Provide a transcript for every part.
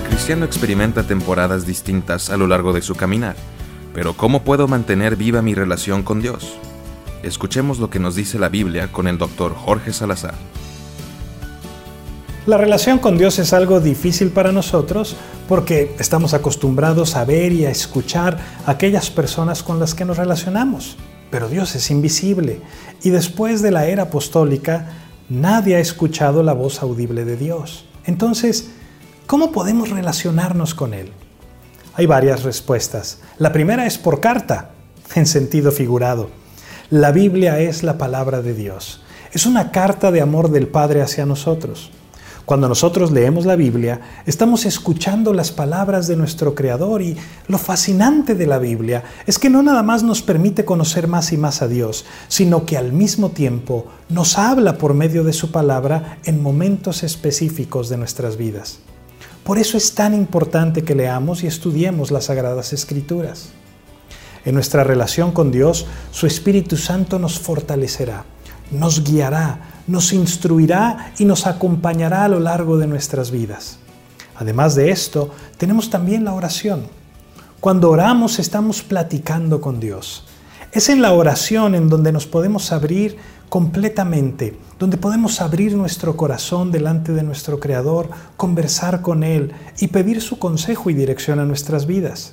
cristiano experimenta temporadas distintas a lo largo de su caminar, pero ¿cómo puedo mantener viva mi relación con Dios? Escuchemos lo que nos dice la Biblia con el doctor Jorge Salazar. La relación con Dios es algo difícil para nosotros porque estamos acostumbrados a ver y a escuchar a aquellas personas con las que nos relacionamos. Pero Dios es invisible y después de la era apostólica nadie ha escuchado la voz audible de Dios. Entonces, ¿cómo podemos relacionarnos con Él? Hay varias respuestas. La primera es por carta, en sentido figurado. La Biblia es la palabra de Dios. Es una carta de amor del Padre hacia nosotros. Cuando nosotros leemos la Biblia, estamos escuchando las palabras de nuestro Creador y lo fascinante de la Biblia es que no nada más nos permite conocer más y más a Dios, sino que al mismo tiempo nos habla por medio de su palabra en momentos específicos de nuestras vidas. Por eso es tan importante que leamos y estudiemos las Sagradas Escrituras. En nuestra relación con Dios, su Espíritu Santo nos fortalecerá, nos guiará, nos instruirá y nos acompañará a lo largo de nuestras vidas. Además de esto, tenemos también la oración. Cuando oramos estamos platicando con Dios. Es en la oración en donde nos podemos abrir completamente, donde podemos abrir nuestro corazón delante de nuestro Creador, conversar con Él y pedir su consejo y dirección a nuestras vidas.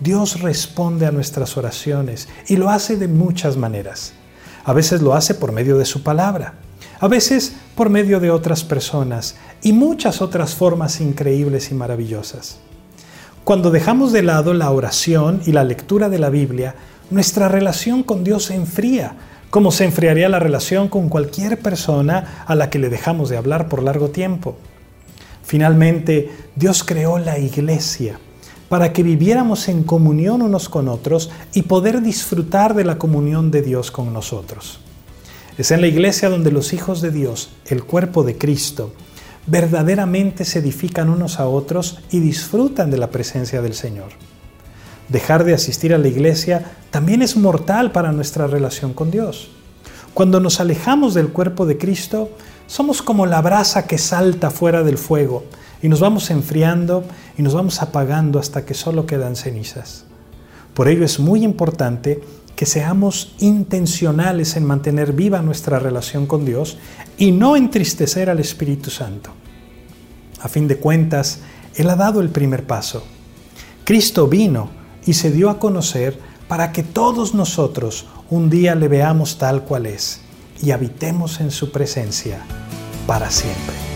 Dios responde a nuestras oraciones y lo hace de muchas maneras. A veces lo hace por medio de su palabra, a veces por medio de otras personas y muchas otras formas increíbles y maravillosas. Cuando dejamos de lado la oración y la lectura de la Biblia, nuestra relación con Dios se enfría, como se enfriaría la relación con cualquier persona a la que le dejamos de hablar por largo tiempo. Finalmente, Dios creó la iglesia para que viviéramos en comunión unos con otros y poder disfrutar de la comunión de Dios con nosotros. Es en la iglesia donde los hijos de Dios, el cuerpo de Cristo, verdaderamente se edifican unos a otros y disfrutan de la presencia del Señor. Dejar de asistir a la iglesia también es mortal para nuestra relación con Dios. Cuando nos alejamos del cuerpo de Cristo, somos como la brasa que salta fuera del fuego y nos vamos enfriando y nos vamos apagando hasta que solo quedan cenizas. Por ello es muy importante que seamos intencionales en mantener viva nuestra relación con Dios y no entristecer al Espíritu Santo. A fin de cuentas, Él ha dado el primer paso. Cristo vino y se dio a conocer para que todos nosotros un día le veamos tal cual es y habitemos en su presencia para siempre.